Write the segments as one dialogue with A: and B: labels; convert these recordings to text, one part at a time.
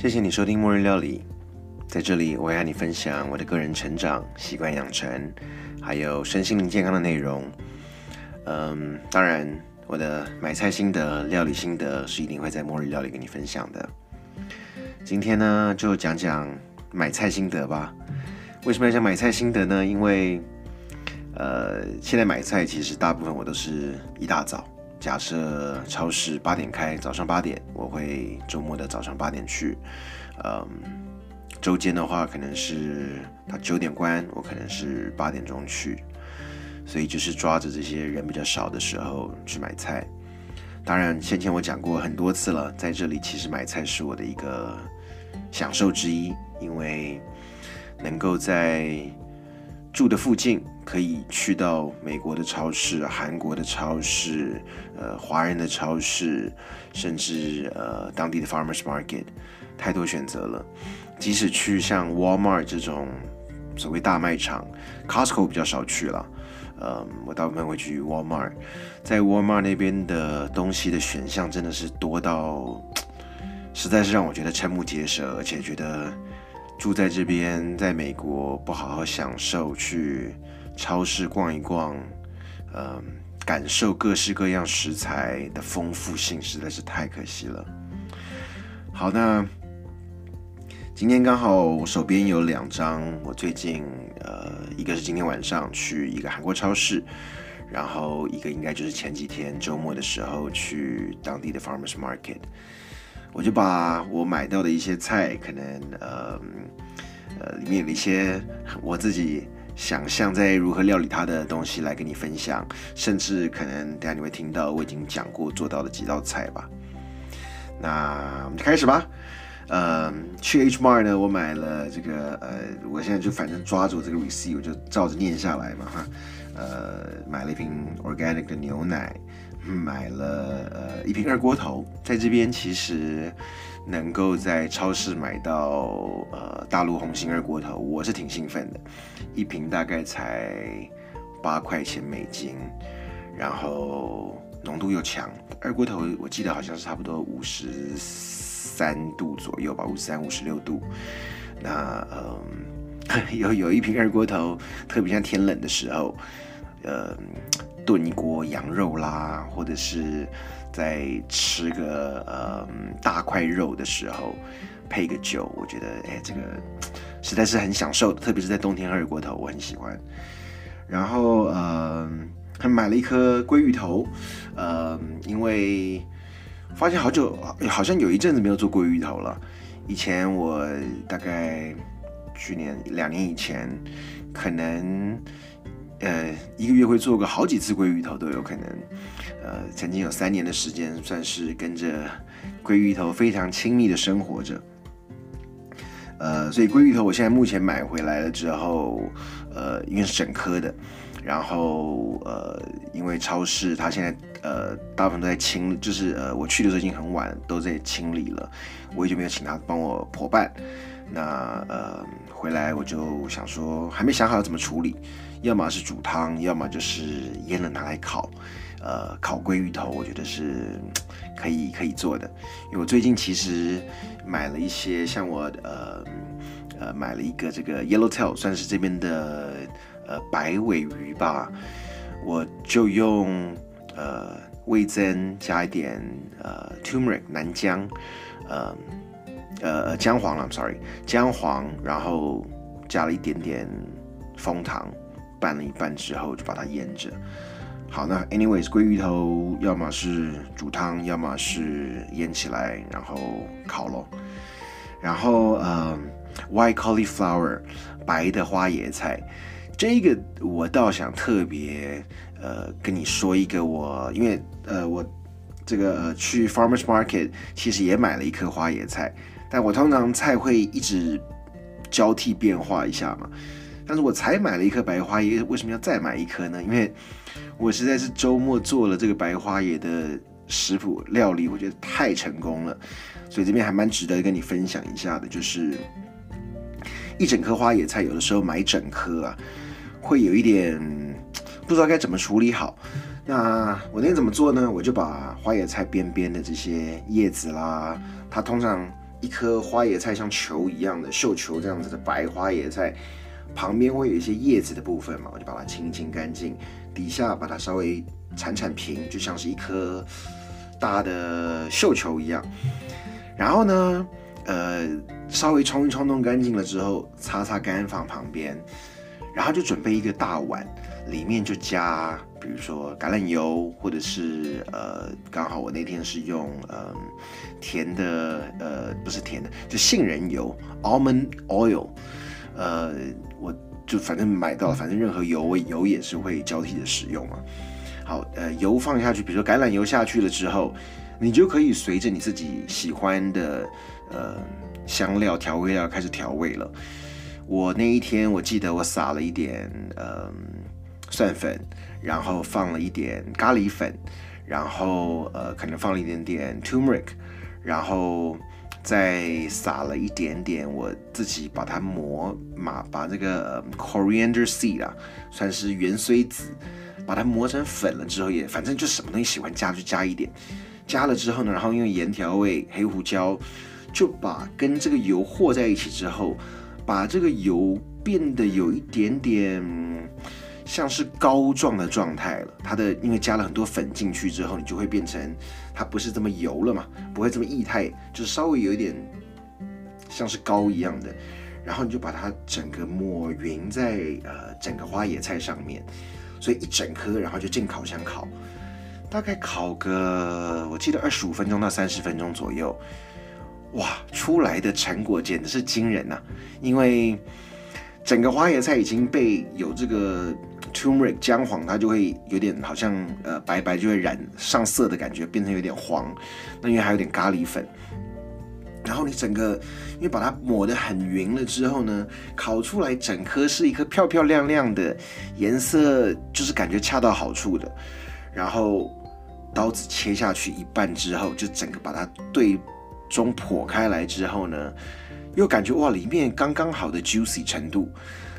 A: 谢谢你收听末日料理，在这里我会和你分享我的个人成长、习惯养成，还有身心灵健康的内容。嗯，当然我的买菜心得、料理心得是一定会在末日料理跟你分享的。今天呢，就讲讲买菜心得吧。为什么要讲买菜心得呢？因为呃，现在买菜其实大部分我都是一大早。假设超市八点开，早上八点，我会周末的早上八点去。嗯，周间的话可能是他九点关，我可能是八点钟去。所以就是抓着这些人比较少的时候去买菜。当然，先前我讲过很多次了，在这里其实买菜是我的一个享受之一，因为能够在。住的附近可以去到美国的超市、韩国的超市、呃华人的超市，甚至呃当地的 farmers market，太多选择了。即使去像 Walmart 这种所谓大卖场，Costco 比较少去了。呃，我大部分会去 Walmart，在 Walmart 那边的东西的选项真的是多到，实在是让我觉得瞠目结舌，而且觉得。住在这边，在美国不好好享受去超市逛一逛，嗯，感受各式各样食材的丰富性，实在是太可惜了。好，那今天刚好我手边有两张，我最近呃，一个是今天晚上去一个韩国超市，然后一个应该就是前几天周末的时候去当地的 farmers market。我就把我买到的一些菜，可能呃呃里面有一些我自己想象在如何料理它的东西来跟你分享，甚至可能等下你会听到我已经讲过做到的几道菜吧。那我们就开始吧。呃，去 H Mart 呢，我买了这个呃，我现在就反正抓住这个 receipt，我就照着念下来嘛哈。呃，买了一瓶 organic 的牛奶。买了呃一瓶二锅头，在这边其实能够在超市买到呃大陆红星二锅头，我是挺兴奋的。一瓶大概才八块钱美金，然后浓度又强。二锅头我记得好像是差不多五十三度左右吧，五十三五十六度。那嗯 有有一瓶二锅头，特别像天冷的时候，呃。炖一锅羊肉啦，或者是在吃个呃大块肉的时候，配个酒，我觉得哎，这个实在是很享受的，特别是在冬天二锅头，我很喜欢。然后呃，还买了一颗鲑鱼头，呃，因为发现好久好像有一阵子没有做鲑鱼头了。以前我大概去年两年以前，可能。呃，一个月会做个好几次鲑鱼头都有可能。呃，曾经有三年的时间，算是跟着鲑鱼头非常亲密的生活着。呃，所以鲑鱼头我现在目前买回来了之后，呃，因为是整颗的，然后呃，因为超市它现在呃大部分都在清，就是呃我去的时候已经很晚，都在清理了，我也就没有请他帮我破拌。那呃回来我就想说，还没想好要怎么处理。要么是煮汤，要么就是腌了拿来烤，呃，烤鲑鱼头，我觉得是 可以可以做的。因为我最近其实买了一些，像我呃呃买了一个这个 yellowtail，算是这边的呃白尾鱼吧，我就用呃味增加一点呃 turmeric 南姜，呃呃姜黄了，I'm，sorry 姜黄，然后加了一点点枫糖。拌了一拌之后，就把它腌着。好，那 anyways，鲑鱼头要么是煮汤，要么是腌起来，然后烤咯。然后呃，white cauliflower，白的花椰菜，这个我倒想特别呃跟你说一个，我因为呃我这个去 farmers market 其实也买了一颗花椰菜，但我通常菜会一直交替变化一下嘛。但是我才买了一颗白花椰，为什么要再买一颗呢？因为我实在是周末做了这个白花椰的食谱料理，我觉得太成功了，所以这边还蛮值得跟你分享一下的。就是一整颗花椰菜，有的时候买整颗啊，会有一点不知道该怎么处理好。那我那天怎么做呢？我就把花椰菜边边的这些叶子啦，它通常一颗花椰菜像球一样的绣球这样子的白花椰菜，旁边会有一些叶子的部分嘛，我就把它清清干净，底下把它稍微铲铲平，就像是一颗大的绣球一样。然后呢，呃，稍微冲一冲弄干净了之后，擦擦干放旁边，然后就准备一个大碗，里面就加。比如说橄榄油，或者是呃，刚好我那天是用呃甜的呃不是甜的，就杏仁油 （almond oil）。呃，我就反正买到，反正任何油油也是会交替的使用嘛。好，呃，油放下去，比如说橄榄油下去了之后，你就可以随着你自己喜欢的呃香料调味料开始调味了。我那一天我记得我撒了一点呃蒜粉。然后放了一点咖喱粉，然后呃可能放了一点点 turmeric，然后再撒了一点点我自己把它磨嘛，把这个 coriander seed 啊，算是芫荽籽，把它磨成粉了之后，也反正就什么东西喜欢加就加一点，加了之后呢，然后用盐调味，黑胡椒，就把跟这个油和在一起之后，把这个油变得有一点点。像是膏状的状态了，它的因为加了很多粉进去之后，你就会变成它不是这么油了嘛，不会这么液态，就是稍微有一点像是膏一样的，然后你就把它整个抹匀在呃整个花椰菜上面，所以一整颗，然后就进烤箱烤，大概烤个我记得二十五分钟到三十分钟左右，哇，出来的成果简直是惊人呐，因为整个花椰菜已经被有这个。Turmeric 姜黄，它就会有点好像呃白白就会染上色的感觉，变成有点黄。那因为还有点咖喱粉，然后你整个因为把它抹得很匀了之后呢，烤出来整颗是一颗漂漂亮亮的颜色，就是感觉恰到好处的。然后刀子切下去一半之后，就整个把它对中剖开来之后呢，又感觉哇里面刚刚好的 juicy 程度。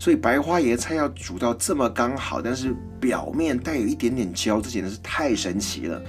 A: 所以白花椰菜要煮到这么刚好，但是表面带有一点点焦，这简直是太神奇了。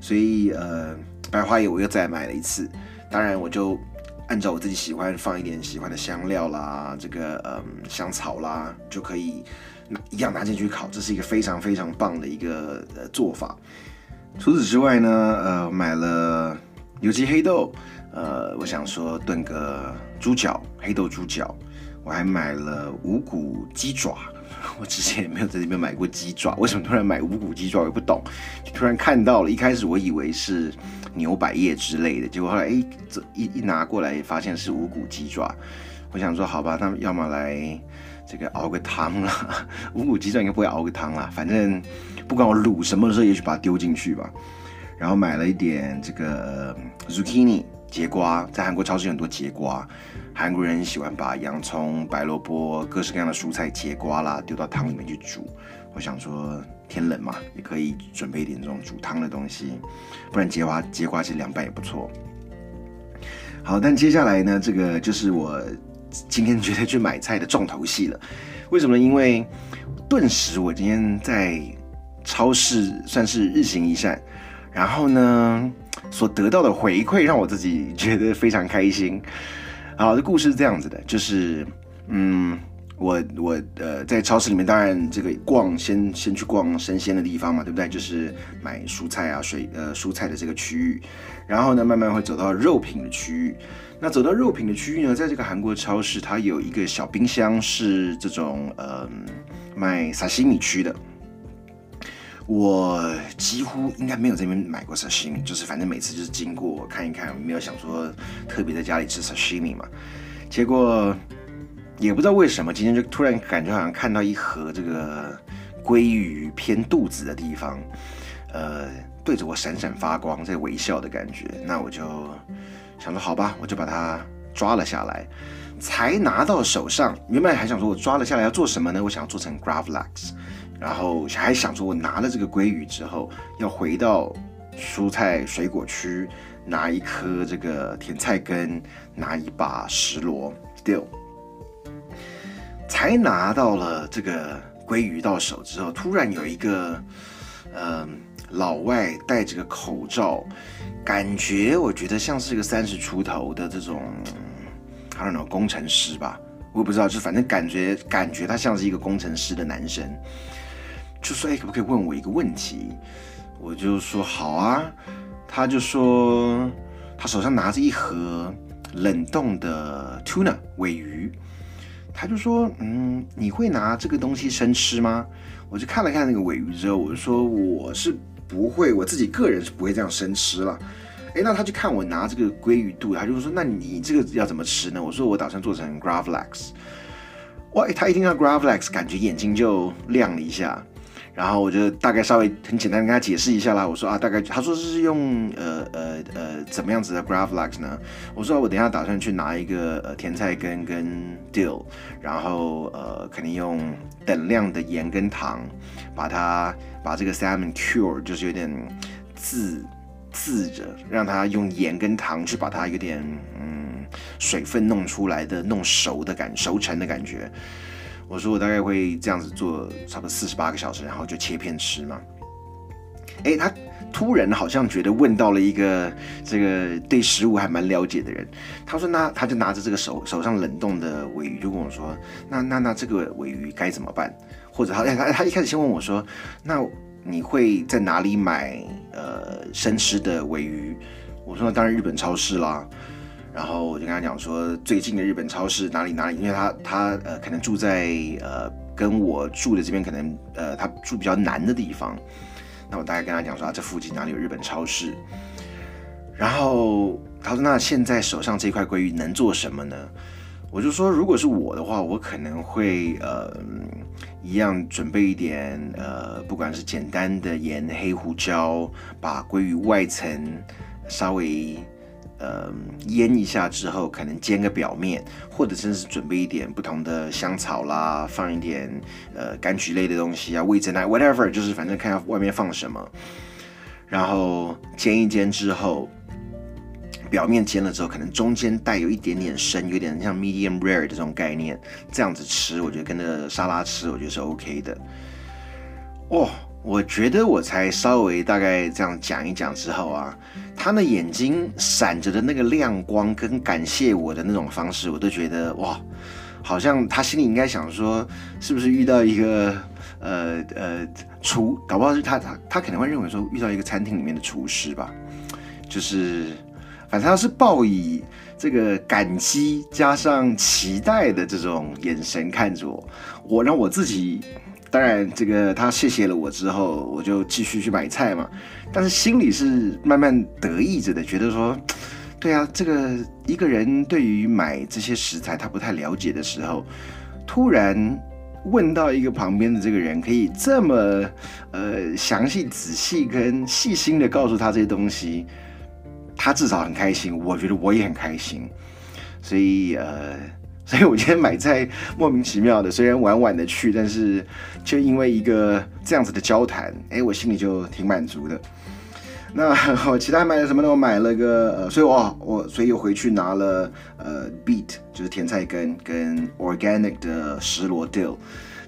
A: 所以呃，白花椰我又再买了一次。当然，我就按照我自己喜欢放一点喜欢的香料啦，这个嗯香草啦，就可以一样拿进去烤。这是一个非常非常棒的一个呃做法。除此之外呢，呃，买了有机黑豆，呃，我想说炖个猪脚，黑豆猪脚。我还买了五谷鸡爪，我之前也没有在这边买过鸡爪，为什么突然买五谷鸡爪？我也不懂，就突然看到了。一开始我以为是牛百叶之类的，结果后来哎，这一一拿过来，发现是五谷鸡爪。我想说，好吧，那要么来这个熬个汤了。五谷鸡爪应该不会熬个汤啦，反正不管我卤什么的时候，也许把它丢进去吧。然后买了一点这个 zucchini。节瓜在韩国超市很多节瓜，韩国人喜欢把洋葱、白萝卜、各式各样的蔬菜、节瓜啦丢到汤里面去煮。我想说天冷嘛，也可以准备一点这种煮汤的东西，不然节瓜节瓜其实凉拌也不错。好，但接下来呢，这个就是我今天决定去买菜的重头戏了。为什么？因为顿时我今天在超市算是日行一善，然后呢。所得到的回馈让我自己觉得非常开心。好，这故事是这样子的，就是，嗯，我我呃在超市里面，当然这个逛先先去逛生鲜的地方嘛，对不对？就是买蔬菜啊、水呃蔬菜的这个区域，然后呢慢慢会走到肉品的区域。那走到肉品的区域呢，在这个韩国超市，它有一个小冰箱是这种呃卖沙西米区的。我几乎应该没有这边买过 sashimi，就是反正每次就是经过看一看，没有想说特别在家里吃 sashimi 嘛。结果也不知道为什么，今天就突然感觉好像看到一盒这个鲑鱼偏肚子的地方，呃，对着我闪闪发光，在微笑的感觉。那我就想说好吧，我就把它抓了下来，才拿到手上。原本还想说我抓了下来要做什么呢？我想要做成 gravlax。然后还想说，我拿了这个鲑鱼之后，要回到蔬菜水果区拿一颗这个甜菜根，拿一把石螺，still，才拿到了这个鲑鱼到手之后，突然有一个，嗯，老外戴着个口罩，感觉我觉得像是个三十出头的这种，I don't know 工程师吧，我也不知道，就反正感觉感觉他像是一个工程师的男生，就说哎可不可以问我一个问题？我就说好啊，他就说他手上拿着一盒冷冻的 tuna 尾鱼，他就说嗯你会拿这个东西生吃吗？我就看了看那个尾鱼之后，我就说我是。不会，我自己个人是不会这样生吃了。哎，那他就看我拿这个鲑鱼肚，他就说：“那你这个要怎么吃呢？”我说：“我打算做成 gravlax。”哇，他一听到 gravlax，感觉眼睛就亮了一下。然后我就大概稍微很简单跟他解释一下啦。我说：“啊，大概他说是用呃呃呃怎么样子的 gravlax 呢？”我说：“我等一下打算去拿一个呃甜菜根跟 dill，然后呃肯定用等量的盐跟糖把它。”把这个 salmon cure 就是有点自自着，让它用盐跟糖去把它有点嗯水分弄出来的弄熟的感熟成的感觉。我说我大概会这样子做，差不多四十八个小时，然后就切片吃嘛。哎，他突然好像觉得问到了一个这个对食物还蛮了解的人。他说那他就拿着这个手手上冷冻的尾鱼就跟我说，那那那这个尾鱼该怎么办？或者他他他一开始先问我说：“那你会在哪里买呃生吃的尾鱼？”我说那：“当然日本超市啦。”然后我就跟他讲说：“最近的日本超市哪里哪里？”因为他他呃可能住在呃跟我住的这边可能呃他住比较南的地方。那我大概跟他讲说：“啊，这附近哪里有日本超市？”然后他说：“那现在手上这块鲑鱼能做什么呢？”我就说：“如果是我的话，我可能会呃。”一样准备一点，呃，不管是简单的盐、黑胡椒，把鲑鱼外层稍微呃腌一下之后，可能煎个表面，或者甚至准备一点不同的香草啦，放一点呃柑橘类的东西啊，味增奶，whatever，就是反正看下外面放什么，然后煎一煎之后。表面煎了之后，可能中间带有一点点生，有点像 medium rare 的这种概念，这样子吃，我觉得跟那个沙拉吃，我觉得是 OK 的。哦，我觉得我才稍微大概这样讲一讲之后啊，他的眼睛闪着的那个亮光跟感谢我的那种方式，我都觉得哇，好像他心里应该想说，是不是遇到一个呃呃厨，搞不好是他他他可能会认为说遇到一个餐厅里面的厨师吧，就是。反正他是报以这个感激加上期待的这种眼神看着我，我让我自己，当然这个他谢谢了我之后，我就继续去买菜嘛。但是心里是慢慢得意着的，觉得说，对啊，这个一个人对于买这些食材他不太了解的时候，突然问到一个旁边的这个人，可以这么呃详细、仔细跟细心的告诉他这些东西。他至少很开心，我觉得我也很开心，所以呃，所以我今天买菜莫名其妙的，虽然晚晚的去，但是就因为一个这样子的交谈，哎，我心里就挺满足的。那我其他买了什么呢？我买了个呃，所以我我所以又回去拿了呃，beet 就是甜菜根跟 organic 的石螺 dill，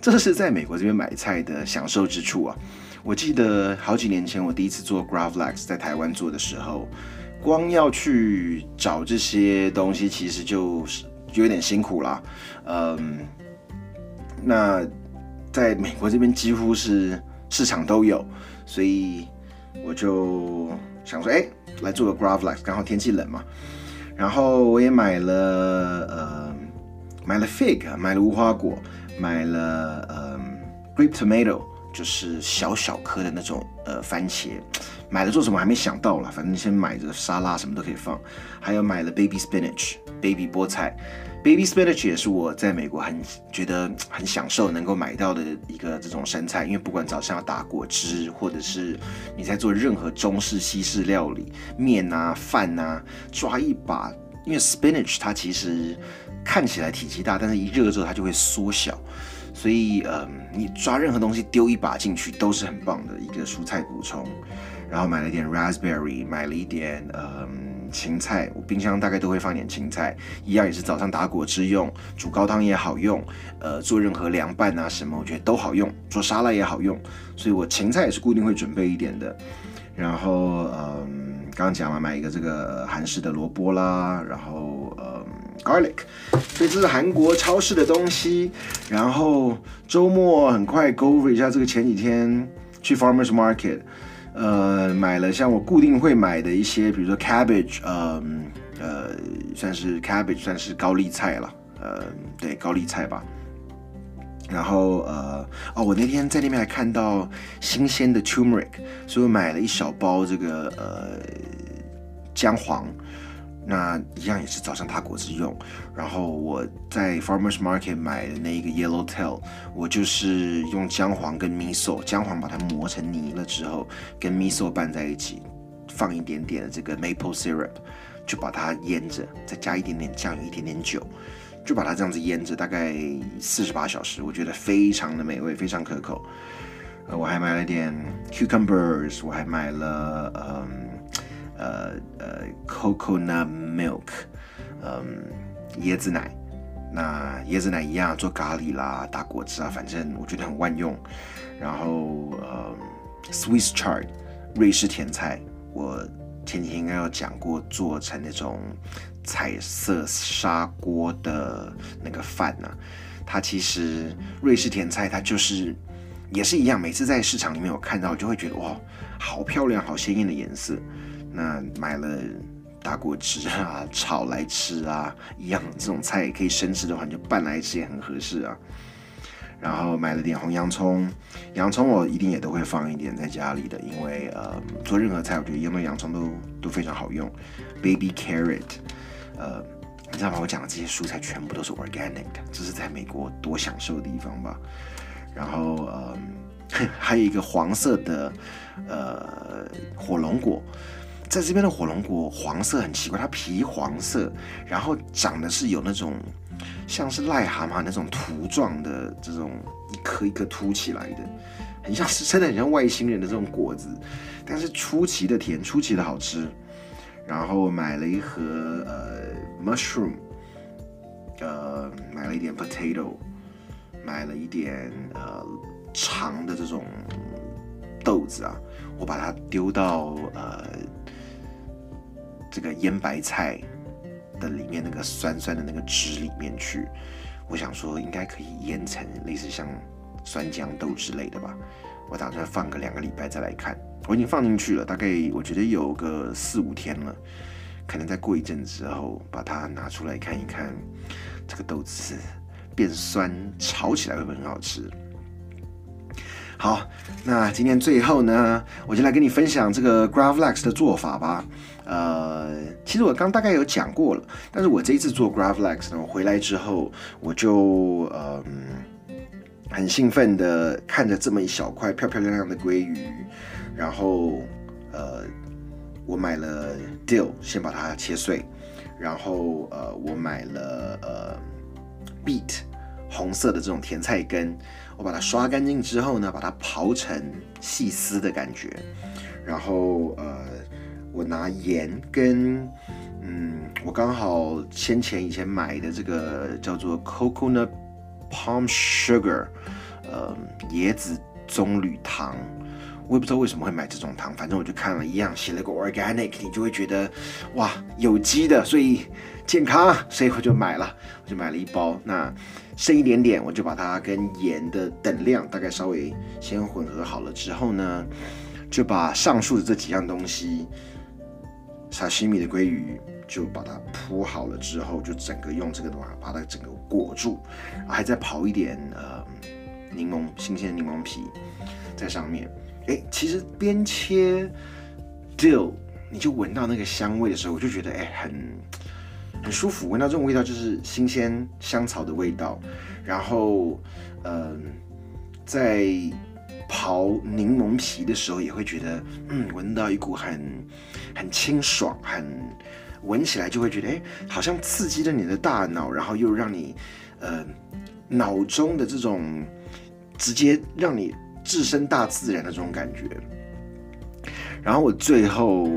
A: 这是在美国这边买菜的享受之处啊。我记得好几年前我第一次做 gravlax 在台湾做的时候。光要去找这些东西，其实就是就有点辛苦啦。嗯，那在美国这边几乎是市场都有，所以我就想说，哎，来做个 gravlax，刚好天气冷嘛。然后我也买了，呃，买了 fig，买了无花果，买了呃 grape tomato，就是小小颗的那种呃番茄。买了做什么还没想到了，反正先买着沙拉什么都可以放。还有买了 baby spinach，baby 菠菜，baby spinach 也是我在美国很觉得 很享受能够买到的一个这种生菜，因为不管早上要打果汁，或者是你在做任何中式、西式料理，面啊、饭啊，抓一把，因为 spinach 它其实看起来体积大，但是一热之后它就会缩小，所以嗯，你抓任何东西丢一把进去都是很棒的一个蔬菜补充。然后买了一点 raspberry，买了一点嗯芹菜，我冰箱大概都会放点芹菜，一样也是早上打果汁用，煮高汤也好用，呃做任何凉拌啊什么，我觉得都好用，做沙拉也好用，所以我芹菜也是固定会准备一点的。然后嗯刚刚讲了买一个这个韩式的萝卜啦，然后呃 garlic，所以这是韩国超市的东西。然后周末很快 go over 一下这个前几天去 farmers market，呃，买了像我固定会买的一些，比如说 cabbage，呃呃，算是 cabbage，算是高丽菜了，呃，对，高丽菜吧。然后呃哦，我那天在那边还看到新鲜的 turmeric，所以我买了一小包这个呃姜黄，那一样也是早上打果汁用。然后我在 farmers market 买的那一个 yellow tail，我就是用姜黄跟 miso，姜黄把它磨成泥了之后，跟 miso 拌在一起，放一点点的这个 maple syrup，就把它腌着，再加一点点酱油，一点点酒。就把它这样子腌着，大概四十八小时，我觉得非常的美味，非常可口。呃，我还买了点 cucumbers，我还买了嗯呃呃 coconut milk，嗯椰子奶。那椰子奶一样做咖喱啦，打果汁啊，反正我觉得很万用。然后呃 Swiss chard，瑞士甜菜，我前几天应该有讲过，做成那种。彩色砂锅的那个饭呢？它其实瑞士甜菜，它就是也是一样。每次在市场里面有看到，就会觉得哇，好漂亮，好鲜艳的颜色。那买了打果汁啊，炒来吃啊，一样。这种菜也可以生吃的话，你就拌来吃也很合适啊。然后买了点红洋葱，洋葱我一定也都会放一点在家里的，因为呃，做任何菜，我觉得腌的洋葱都都非常好用。Baby carrot。呃，你知道吗？我讲的这些蔬菜全部都是 organic 的，这是在美国多享受的地方吧。然后，呃，还有一个黄色的呃火龙果，在这边的火龙果黄色很奇怪，它皮黄色，然后长的是有那种像是癞蛤蟆那种图状的这种一颗一颗凸起来的，很像是真的很像外星人的这种果子，但是出奇的甜，出奇的好吃。然后买了一盒呃 mushroom，呃买了一点 potato，买了一点呃长的这种豆子啊，我把它丢到呃个腌白菜的里面那个酸酸的那个汁里面去，我想说应该可以腌成类似像酸豇豆之类的吧，我打算放个两个礼拜再来看。我已经放进去了，大概我觉得有个四五天了，可能再过一阵子之后把它拿出来看一看，这个豆子变酸，炒起来会不会很好吃？好，那今天最后呢，我就来跟你分享这个 Gravlax 的做法吧。呃，其实我刚大概有讲过了，但是我这一次做 Gravlax 呢，我回来之后我就嗯很兴奋的看着这么一小块漂漂亮亮的鲑鱼。然后，呃，我买了 dill，先把它切碎。然后，呃，我买了呃 beet，红色的这种甜菜根，我把它刷干净之后呢，把它刨成细丝的感觉。然后，呃，我拿盐跟，嗯，我刚好先前以前买的这个叫做 coconut palm sugar，呃，椰子棕榈糖。我也不知道为什么会买这种糖，反正我就看了一样，写了个 organic，你就会觉得哇，有机的，所以健康，所以我就买了，我就买了一包。那剩一点点，我就把它跟盐的等量大概稍微先混合好了之后呢，就把上述的这几样东西，沙西米的鲑鱼就把它铺好了之后，就整个用这个的话把它整个裹住，还再刨一点呃柠檬新鲜柠檬皮在上面。哎，其实边切 dill，你就闻到那个香味的时候，我就觉得哎，很很舒服。闻到这种味道就是新鲜香草的味道。然后，嗯，在刨柠檬皮的时候，也会觉得嗯，闻到一股很很清爽，很闻起来就会觉得哎，好像刺激了你的大脑，然后又让你呃脑中的这种直接让你。置身大自然的这种感觉，然后我最后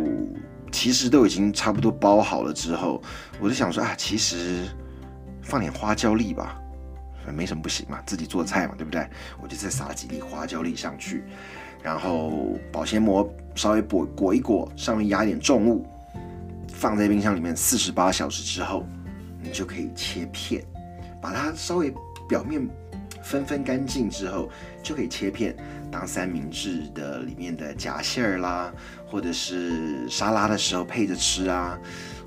A: 其实都已经差不多包好了之后，我就想说啊，其实放点花椒粒吧，没什么不行嘛，自己做菜嘛，对不对？我就再撒几粒花椒粒上去，然后保鲜膜稍微裹裹一裹，上面压一点重物，放在冰箱里面四十八小时之后，你就可以切片，把它稍微表面分分干净之后，就可以切片当三明治的里面的夹馅儿啦，或者是沙拉的时候配着吃啊，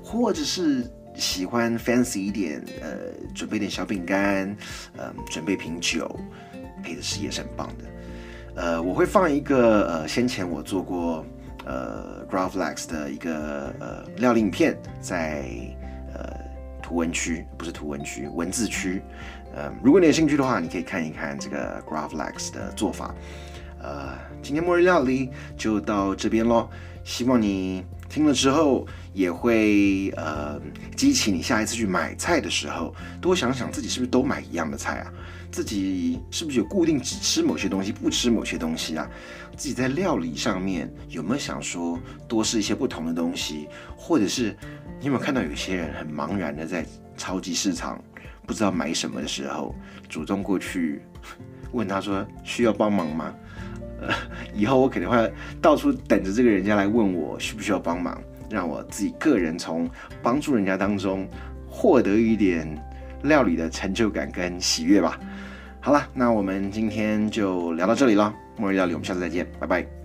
A: 或者是喜欢 fancy 一点，呃，准备点小饼干，嗯，准备瓶酒配着吃也是很棒的。呃，我会放一个呃，先前我做过呃 g r a f l e x 的一个呃料理影片，在呃图文区，不是图文区，文字区。呃，如果你有兴趣的话，你可以看一看这个 g r a f l e x 的做法。呃，今天末日料理就到这边喽，希望你听了之后也会呃激起你下一次去买菜的时候，多想想自己是不是都买一样的菜啊。自己是不是有固定只吃某些东西，不吃某些东西啊？自己在料理上面有没有想说多试一些不同的东西？或者是你有没有看到有些人很茫然的在超级市场不知道买什么的时候，主动过去问他说需要帮忙吗？以后我肯定会到处等着这个人家来问我需不需要帮忙，让我自己个人从帮助人家当中获得一点料理的成就感跟喜悦吧。好了，那我们今天就聊到这里了。末日料理，我们下次再见，拜拜。